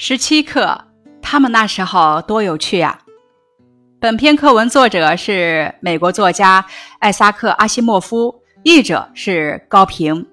十七课，他们那时候多有趣啊！本篇课文作者是美国作家艾萨克·阿西莫夫，译者是高平。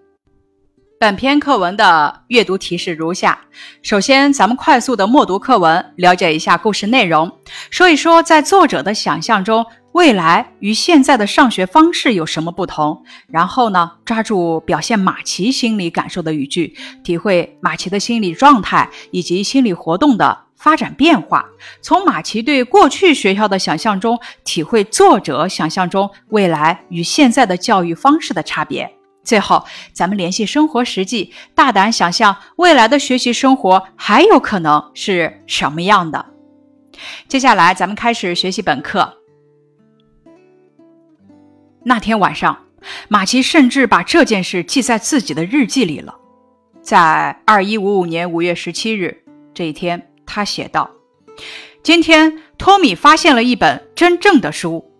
本篇课文的阅读提示如下：首先，咱们快速的默读课文，了解一下故事内容，说一说在作者的想象中，未来与现在的上学方式有什么不同。然后呢，抓住表现马奇心理感受的语句，体会马奇的心理状态以及心理活动的发展变化。从马奇对过去学校的想象中，体会作者想象中未来与现在的教育方式的差别。最后，咱们联系生活实际，大胆想象未来的学习生活还有可能是什么样的。接下来，咱们开始学习本课。那天晚上，马奇甚至把这件事记在自己的日记里了。在二一五五年五月十七日这一天，他写道：“今天，托米发现了一本真正的书。”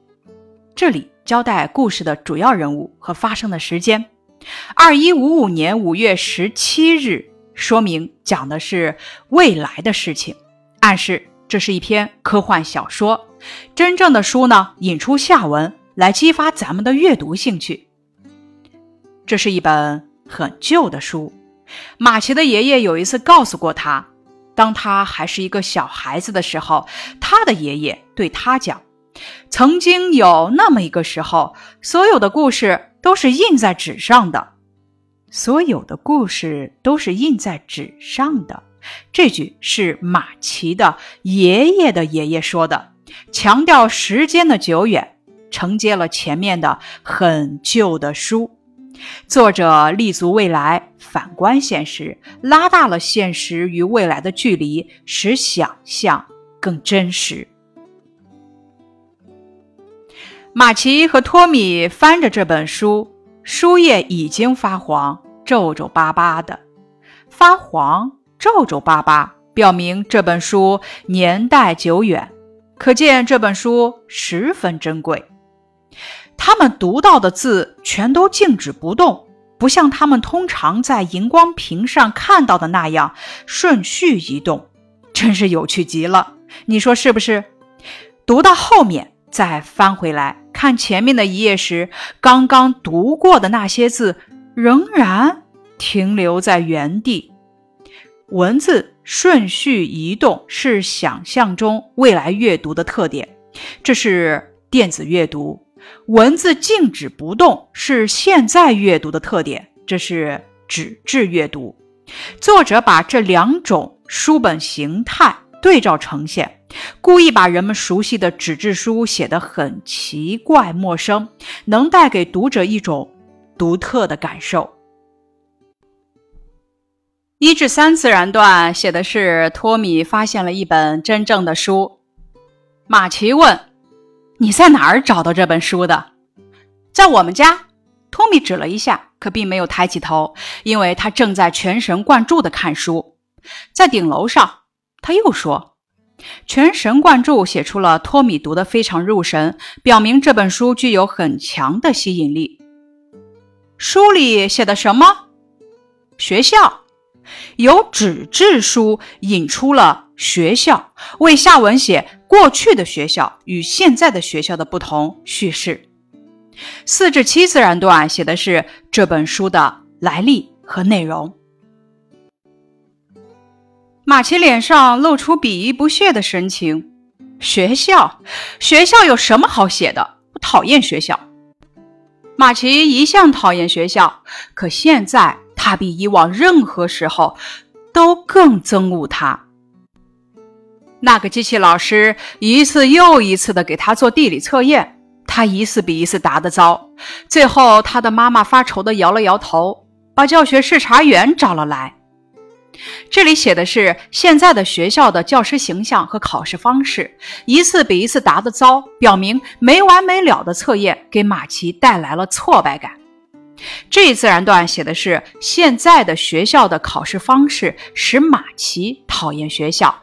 这里交代故事的主要人物和发生的时间。二一五五年五月十七日，说明讲的是未来的事情，暗示这是一篇科幻小说。真正的书呢，引出下文来激发咱们的阅读兴趣。这是一本很旧的书。马奇的爷爷有一次告诉过他，当他还是一个小孩子的时候，他的爷爷对他讲，曾经有那么一个时候，所有的故事。都是印在纸上的，所有的故事都是印在纸上的。这句是马奇的爷爷的爷爷说的，强调时间的久远，承接了前面的很旧的书。作者立足未来，反观现实，拉大了现实与未来的距离，使想象更真实。马奇和托米翻着这本书，书页已经发黄，皱皱巴巴的。发黄、皱皱巴巴，表明这本书年代久远，可见这本书十分珍贵。他们读到的字全都静止不动，不像他们通常在荧光屏上看到的那样顺序移动，真是有趣极了。你说是不是？读到后面再翻回来。看前面的一页时，刚刚读过的那些字仍然停留在原地。文字顺序移动是想象中未来阅读的特点，这是电子阅读；文字静止不动是现在阅读的特点，这是纸质阅读。作者把这两种书本形态对照呈现。故意把人们熟悉的纸质书写得很奇怪陌生，能带给读者一种独特的感受。一至三自然段写的是托米发现了一本真正的书。马奇问：“你在哪儿找到这本书的？”“在我们家。”托米指了一下，可并没有抬起头，因为他正在全神贯注地看书。在顶楼上，他又说。全神贯注写出了托米读得非常入神，表明这本书具有很强的吸引力。书里写的什么？学校由纸质书引出了学校，为下文写过去的学校与现在的学校的不同叙事。四至七自然段写的是这本书的来历和内容。马奇脸上露出鄙夷不屑的神情。学校，学校有什么好写的？我讨厌学校。马奇一向讨厌学校，可现在他比以往任何时候都更憎恶它。那个机器老师一次又一次的给他做地理测验，他一次比一次答得糟。最后，他的妈妈发愁的摇了摇头，把教学视察员找了来。这里写的是现在的学校的教师形象和考试方式，一次比一次答得糟，表明没完没了的测验给马奇带来了挫败感。这一自然段写的是现在的学校的考试方式使马奇讨厌学校。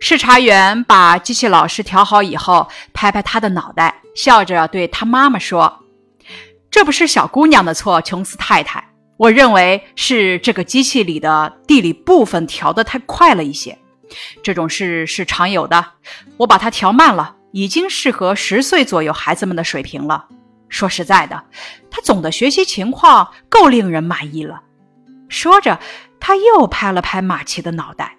视察员把机器老师调好以后，拍拍他的脑袋，笑着对他妈妈说：“这不是小姑娘的错，琼斯太太。”我认为是这个机器里的地理部分调得太快了一些。这种事是常有的，我把它调慢了，已经适合十岁左右孩子们的水平了。说实在的，他总的学习情况够令人满意了。说着，他又拍了拍马奇的脑袋。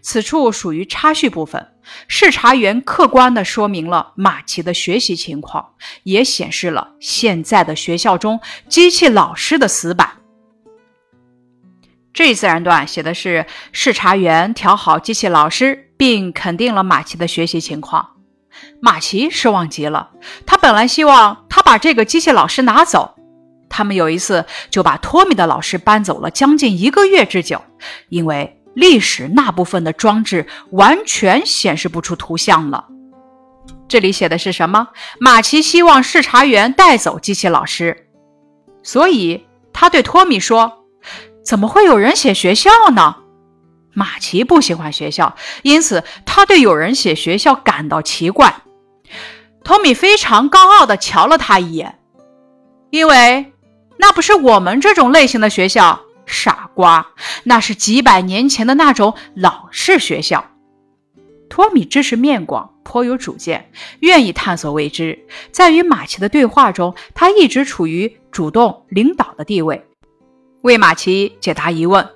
此处属于插叙部分，视察员客观地说明了马奇的学习情况，也显示了现在的学校中机器老师的死板。这一自然段写的是视察员调好机器老师，并肯定了马奇的学习情况。马奇失望极了，他本来希望他把这个机器老师拿走。他们有一次就把托米的老师搬走了将近一个月之久，因为历史那部分的装置完全显示不出图像了。这里写的是什么？马奇希望视察员带走机器老师，所以他对托米说。怎么会有人写学校呢？马奇不喜欢学校，因此他对有人写学校感到奇怪。托米非常高傲地瞧了他一眼，因为那不是我们这种类型的学校，傻瓜，那是几百年前的那种老式学校。托米知识面广，颇有主见，愿意探索未知。在与马奇的对话中，他一直处于主动领导的地位。为马奇解答疑问，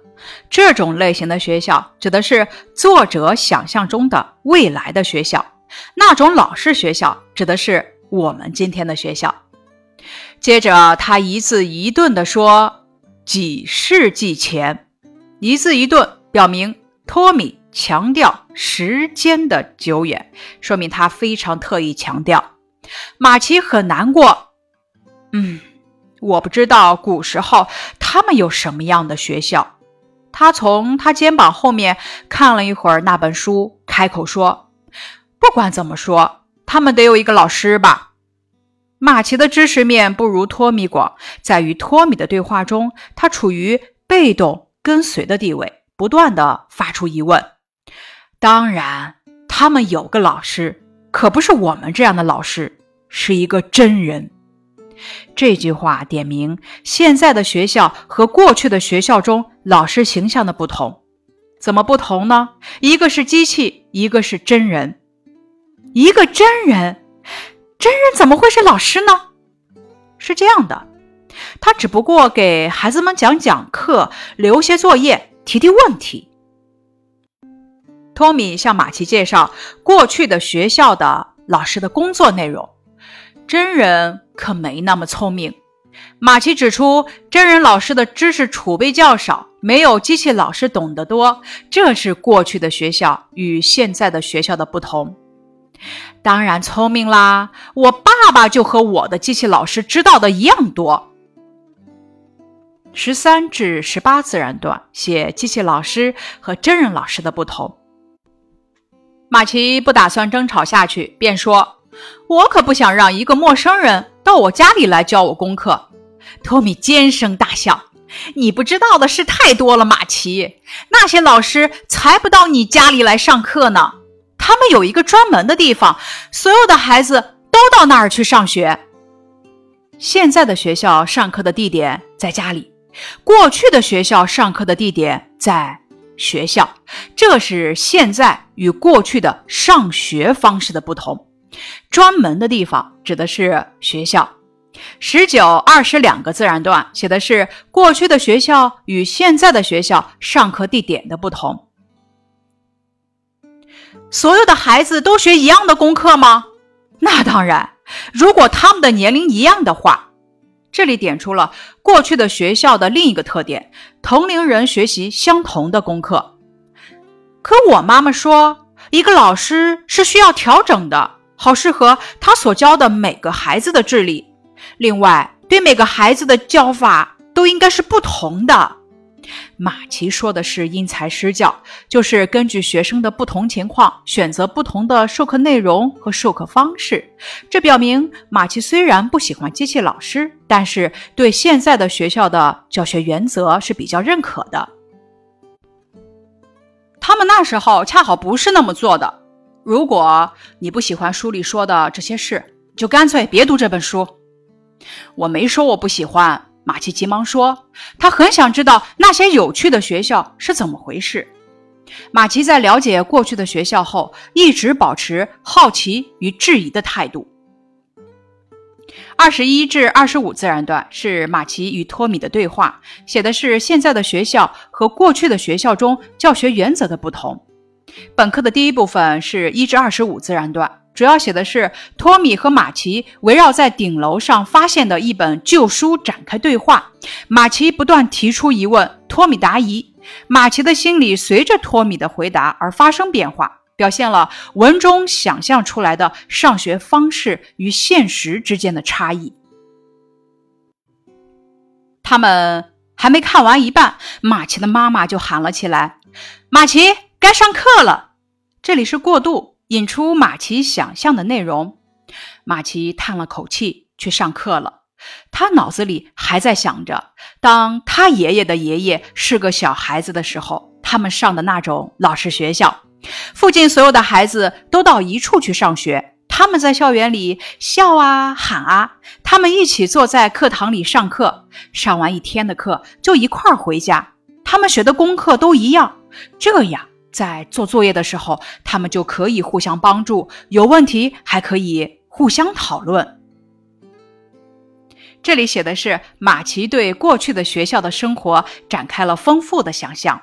这种类型的学校指的是作者想象中的未来的学校，那种老式学校指的是我们今天的学校。接着，他一字一顿地说：“几世纪前。”一字一顿表明托米强调时间的久远，说明他非常特意强调。马奇很难过，嗯。我不知道古时候他们有什么样的学校。他从他肩膀后面看了一会儿那本书，开口说：“不管怎么说，他们得有一个老师吧。”马奇的知识面不如托米广，在与托米的对话中，他处于被动跟随的地位，不断的发出疑问。当然，他们有个老师，可不是我们这样的老师，是一个真人。这句话点明现在的学校和过去的学校中老师形象的不同。怎么不同呢？一个是机器，一个是真人。一个真人，真人怎么会是老师呢？是这样的，他只不过给孩子们讲讲课，留些作业，提提问题。托米向马奇介绍过去的学校的老师的工作内容。真人可没那么聪明。马奇指出，真人老师的知识储备较少，没有机器老师懂得多，这是过去的学校与现在的学校的不同。当然聪明啦，我爸爸就和我的机器老师知道的一样多。十三至十八自然段写机器老师和真人老师的不同。马奇不打算争吵下去，便说。我可不想让一个陌生人到我家里来教我功课。托米尖声大笑：“你不知道的事太多了，马奇。那些老师才不到你家里来上课呢。他们有一个专门的地方，所有的孩子都到那儿去上学。现在的学校上课的地点在家里，过去的学校上课的地点在学校。这是现在与过去的上学方式的不同。”专门的地方指的是学校。十九、二十两个自然段写的是过去的学校与现在的学校上课地点的不同。所有的孩子都学一样的功课吗？那当然，如果他们的年龄一样的话。这里点出了过去的学校的另一个特点：同龄人学习相同的功课。可我妈妈说，一个老师是需要调整的。好适合他所教的每个孩子的智力。另外，对每个孩子的教法都应该是不同的。马奇说的是因材施教，就是根据学生的不同情况选择不同的授课内容和授课方式。这表明马奇虽然不喜欢机器老师，但是对现在的学校的教学原则是比较认可的。他们那时候恰好不是那么做的。如果你不喜欢书里说的这些事，就干脆别读这本书。我没说我不喜欢。马奇急忙说：“他很想知道那些有趣的学校是怎么回事。”马奇在了解过去的学校后，一直保持好奇与质疑的态度。二十一至二十五自然段是马奇与托米的对话，写的是现在的学校和过去的学校中教学原则的不同。本课的第一部分是一至二十五自然段，主要写的是托米和马奇围绕在顶楼上发现的一本旧书展开对话。马奇不断提出疑问，托米答疑，马奇的心里随着托米的回答而发生变化。表现了文中想象出来的上学方式与现实之间的差异。他们还没看完一半，马奇的妈妈就喊了起来：“马奇，该上课了！”这里是过渡，引出马奇想象的内容。马奇叹了口气，去上课了。他脑子里还在想着，当他爷爷的爷爷是个小孩子的时候，他们上的那种老式学校。附近所有的孩子都到一处去上学，他们在校园里笑啊喊啊，他们一起坐在课堂里上课，上完一天的课就一块儿回家。他们学的功课都一样，这样在做作业的时候，他们就可以互相帮助，有问题还可以互相讨论。这里写的是马奇对过去的学校的生活展开了丰富的想象。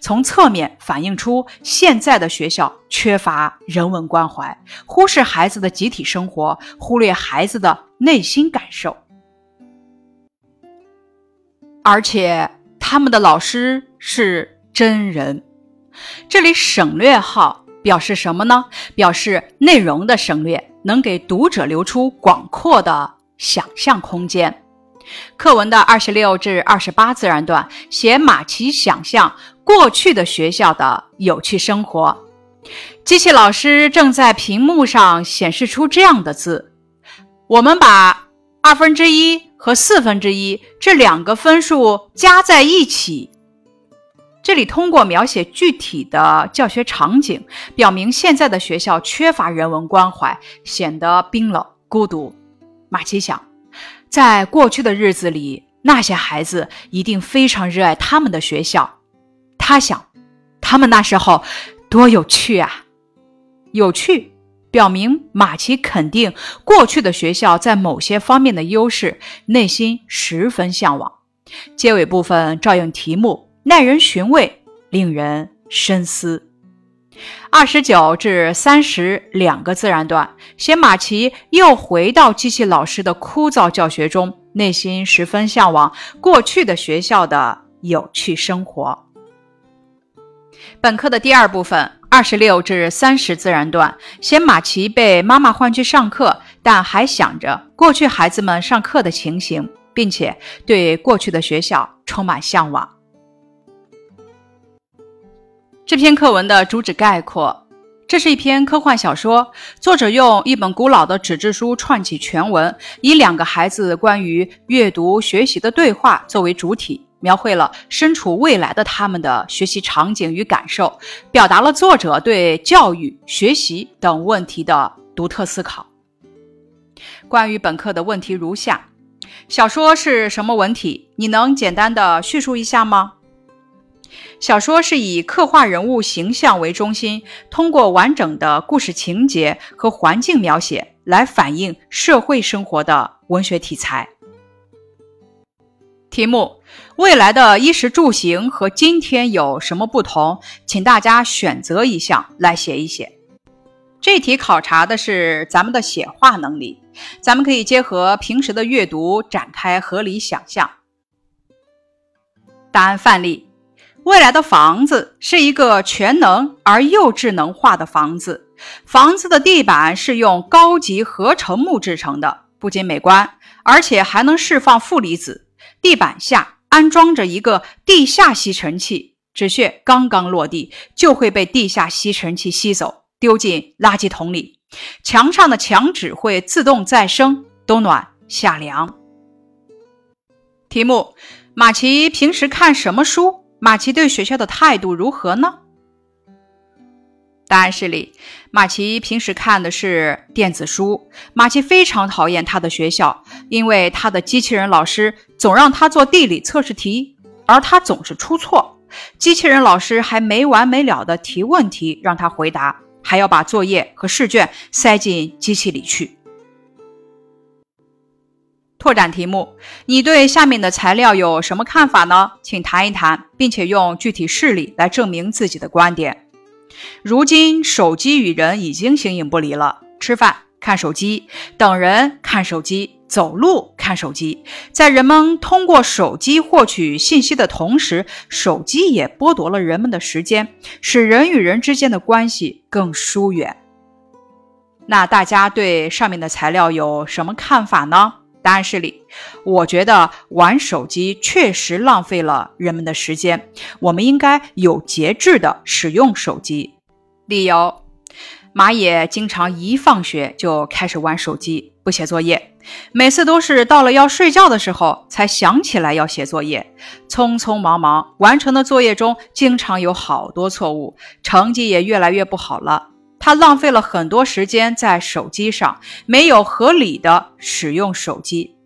从侧面反映出现在的学校缺乏人文关怀，忽视孩子的集体生活，忽略孩子的内心感受，而且他们的老师是真人。这里省略号表示什么呢？表示内容的省略，能给读者留出广阔的想象空间。课文的二十六至二十八自然段写马奇想象过去的学校的有趣生活。机器老师正在屏幕上显示出这样的字：我们把二分之一和四分之一这两个分数加在一起。这里通过描写具体的教学场景，表明现在的学校缺乏人文关怀，显得冰冷孤独。马奇想。在过去的日子里，那些孩子一定非常热爱他们的学校。他想，他们那时候多有趣啊！有趣，表明马奇肯定过去的学校在某些方面的优势，内心十分向往。结尾部分照应题目，耐人寻味，令人深思。二十九至三十两个自然段，写马奇又回到机器老师的枯燥教学中，内心十分向往过去的学校的有趣生活。本课的第二部分，二十六至三十自然段，写马奇被妈妈唤去上课，但还想着过去孩子们上课的情形，并且对过去的学校充满向往。这篇课文的主旨概括：这是一篇科幻小说，作者用一本古老的纸质书串起全文，以两个孩子关于阅读学习的对话作为主体，描绘了身处未来的他们的学习场景与感受，表达了作者对教育、学习等问题的独特思考。关于本课的问题如下：小说是什么文体？你能简单的叙述一下吗？小说是以刻画人物形象为中心，通过完整的故事情节和环境描写来反映社会生活的文学题材。题目：未来的衣食住行和今天有什么不同？请大家选择一项来写一写。这题考察的是咱们的写画能力，咱们可以结合平时的阅读展开合理想象。答案范例。未来的房子是一个全能而又智能化的房子。房子的地板是用高级合成木制成的，不仅美观，而且还能释放负离子。地板下安装着一个地下吸尘器，纸屑刚刚落地就会被地下吸尘器吸走，丢进垃圾桶里。墙上的墙纸会自动再生，冬暖夏凉。题目：马奇平时看什么书？马奇对学校的态度如何呢？答案是里。马奇平时看的是电子书。马奇非常讨厌他的学校，因为他的机器人老师总让他做地理测试题，而他总是出错。机器人老师还没完没了的提问题让他回答，还要把作业和试卷塞进机器里去。拓展题目：你对下面的材料有什么看法呢？请谈一谈，并且用具体事例来证明自己的观点。如今，手机与人已经形影不离了。吃饭看手机，等人看手机，走路看手机。在人们通过手机获取信息的同时，手机也剥夺了人们的时间，使人与人之间的关系更疏远。那大家对上面的材料有什么看法呢？答案是里，我觉得玩手机确实浪费了人们的时间，我们应该有节制的使用手机。理由：马野经常一放学就开始玩手机，不写作业，每次都是到了要睡觉的时候才想起来要写作业，匆匆忙忙完成的作业中经常有好多错误，成绩也越来越不好了。他浪费了很多时间在手机上，没有合理的使用手机。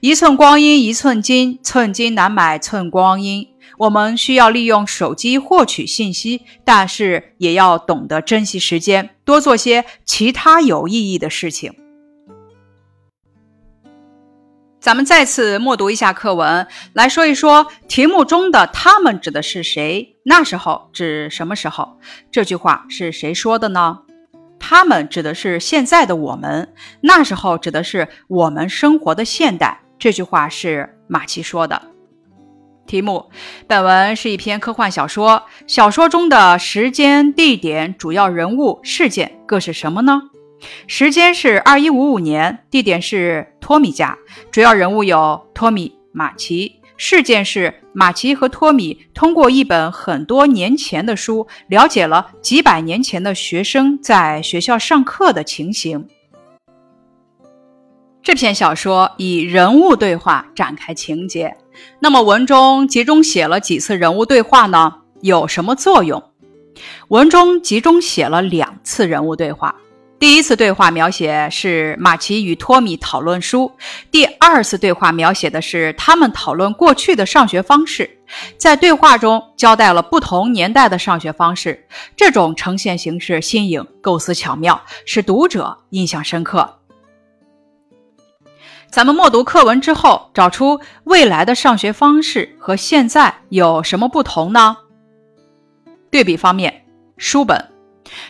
一寸光阴一寸金，寸金难买寸光阴。我们需要利用手机获取信息，但是也要懂得珍惜时间，多做些其他有意义的事情。咱们再次默读一下课文，来说一说题目中的“他们”指的是谁？那时候指什么时候？这句话是谁说的呢？他们指的是现在的我们，那时候指的是我们生活的现代。这句话是马奇说的。题目：本文是一篇科幻小说，小说中的时间、地点、主要人物、事件各是什么呢？时间是二一五五年，地点是托米家，主要人物有托米、马奇。事件是马奇和托米通过一本很多年前的书，了解了几百年前的学生在学校上课的情形。这篇小说以人物对话展开情节，那么文中集中写了几次人物对话呢？有什么作用？文中集中写了两次人物对话。第一次对话描写是马奇与托米讨论书，第二次对话描写的是他们讨论过去的上学方式。在对话中交代了不同年代的上学方式，这种呈现形式新颖，构思巧妙，使读者印象深刻。咱们默读课文之后，找出未来的上学方式和现在有什么不同呢？对比方面，书本，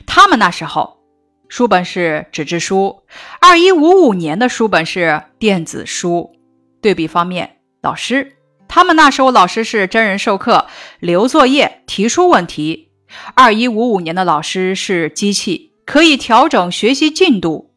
他们那时候。书本是纸质书，二一五五年的书本是电子书。对比方面，老师，他们那时候老师是真人授课、留作业、提出问题；二一五五年的老师是机器，可以调整学习进度、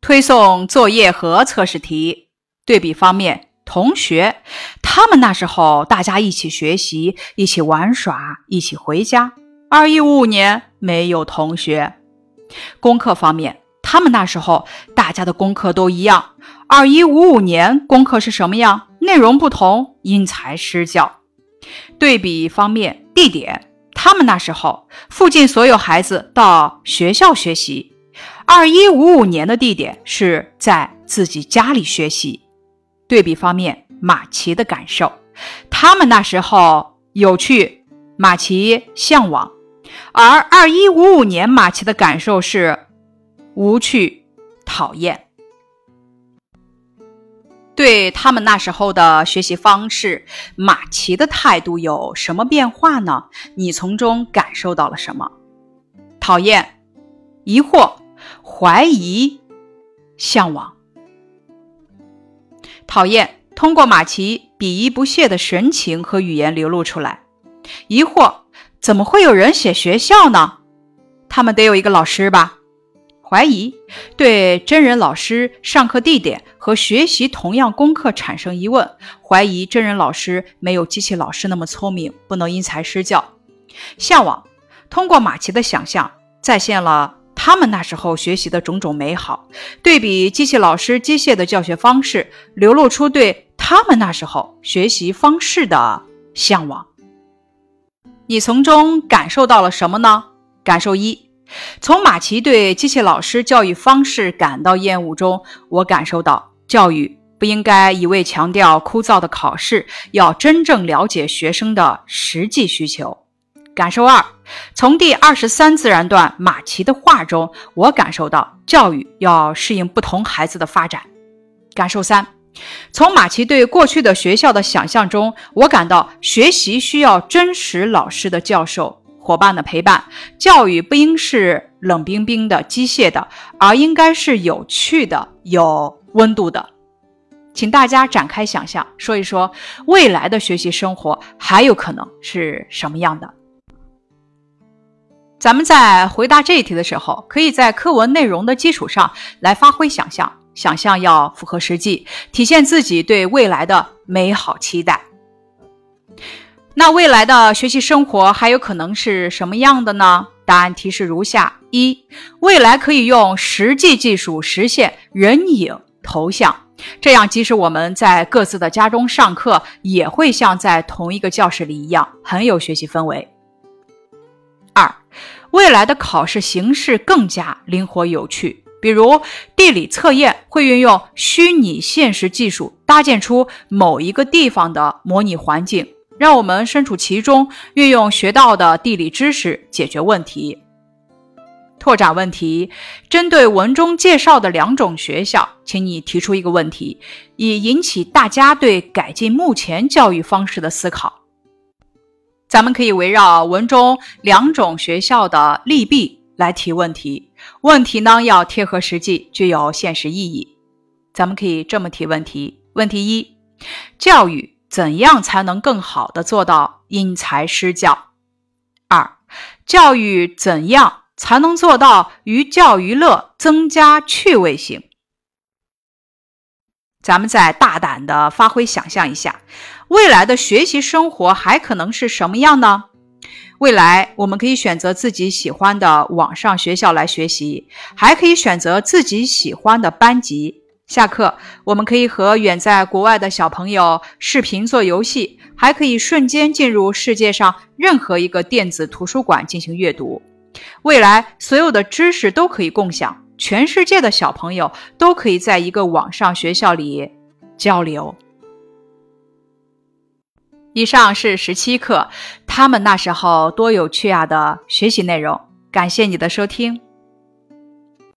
推送作业和测试题。对比方面，同学，他们那时候大家一起学习、一起玩耍、一起回家；二一五五年没有同学。功课方面，他们那时候大家的功课都一样。二一五五年功课是什么样？内容不同，因材施教。对比方面，地点，他们那时候附近所有孩子到学校学习。二一五五年的地点是在自己家里学习。对比方面，马奇的感受，他们那时候有趣，马奇向往。而二一五五年，马奇的感受是无趣、讨厌。对他们那时候的学习方式，马奇的态度有什么变化呢？你从中感受到了什么？讨厌、疑惑、怀疑、向往。讨厌通过马奇鄙夷不屑的神情和语言流露出来。疑惑。怎么会有人写学校呢？他们得有一个老师吧？怀疑对真人老师上课地点和学习同样功课产生疑问，怀疑真人老师没有机器老师那么聪明，不能因材施教。向往通过马奇的想象，再现了他们那时候学习的种种美好，对比机器老师机械的教学方式，流露出对他们那时候学习方式的向往。你从中感受到了什么呢？感受一：从马奇对机器老师教育方式感到厌恶中，我感受到教育不应该一味强调枯燥的考试，要真正了解学生的实际需求。感受二：从第二十三自然段马奇的话中，我感受到教育要适应不同孩子的发展。感受三：从马奇对过去的学校的想象中，我感到学习需要真实老师的教授、伙伴的陪伴，教育不应是冷冰冰的、机械的，而应该是有趣的、有温度的。请大家展开想象，说一说未来的学习生活还有可能是什么样的。咱们在回答这一题的时候，可以在课文内容的基础上来发挥想象，想象要符合实际，体现自己对未来的美好期待。那未来的学习生活还有可能是什么样的呢？答案提示如下：一、未来可以用实际技术实现人影头像，这样即使我们在各自的家中上课，也会像在同一个教室里一样，很有学习氛围。二、未来的考试形式更加灵活有趣，比如地理测验会运用虚拟现实技术搭建出某一个地方的模拟环境，让我们身处其中，运用学到的地理知识解决问题。拓展问题：针对文中介绍的两种学校，请你提出一个问题，以引起大家对改进目前教育方式的思考。咱们可以围绕文中两种学校的利弊来提问题，问题呢要贴合实际，具有现实意义。咱们可以这么提问题：问题一，教育怎样才能更好的做到因材施教？二，教育怎样才能做到寓教于乐，增加趣味性？咱们再大胆的发挥想象一下。未来的学习生活还可能是什么样呢？未来我们可以选择自己喜欢的网上学校来学习，还可以选择自己喜欢的班级。下课，我们可以和远在国外的小朋友视频做游戏，还可以瞬间进入世界上任何一个电子图书馆进行阅读。未来所有的知识都可以共享，全世界的小朋友都可以在一个网上学校里交流。以上是十七课，他们那时候多有趣啊的学习内容。感谢你的收听。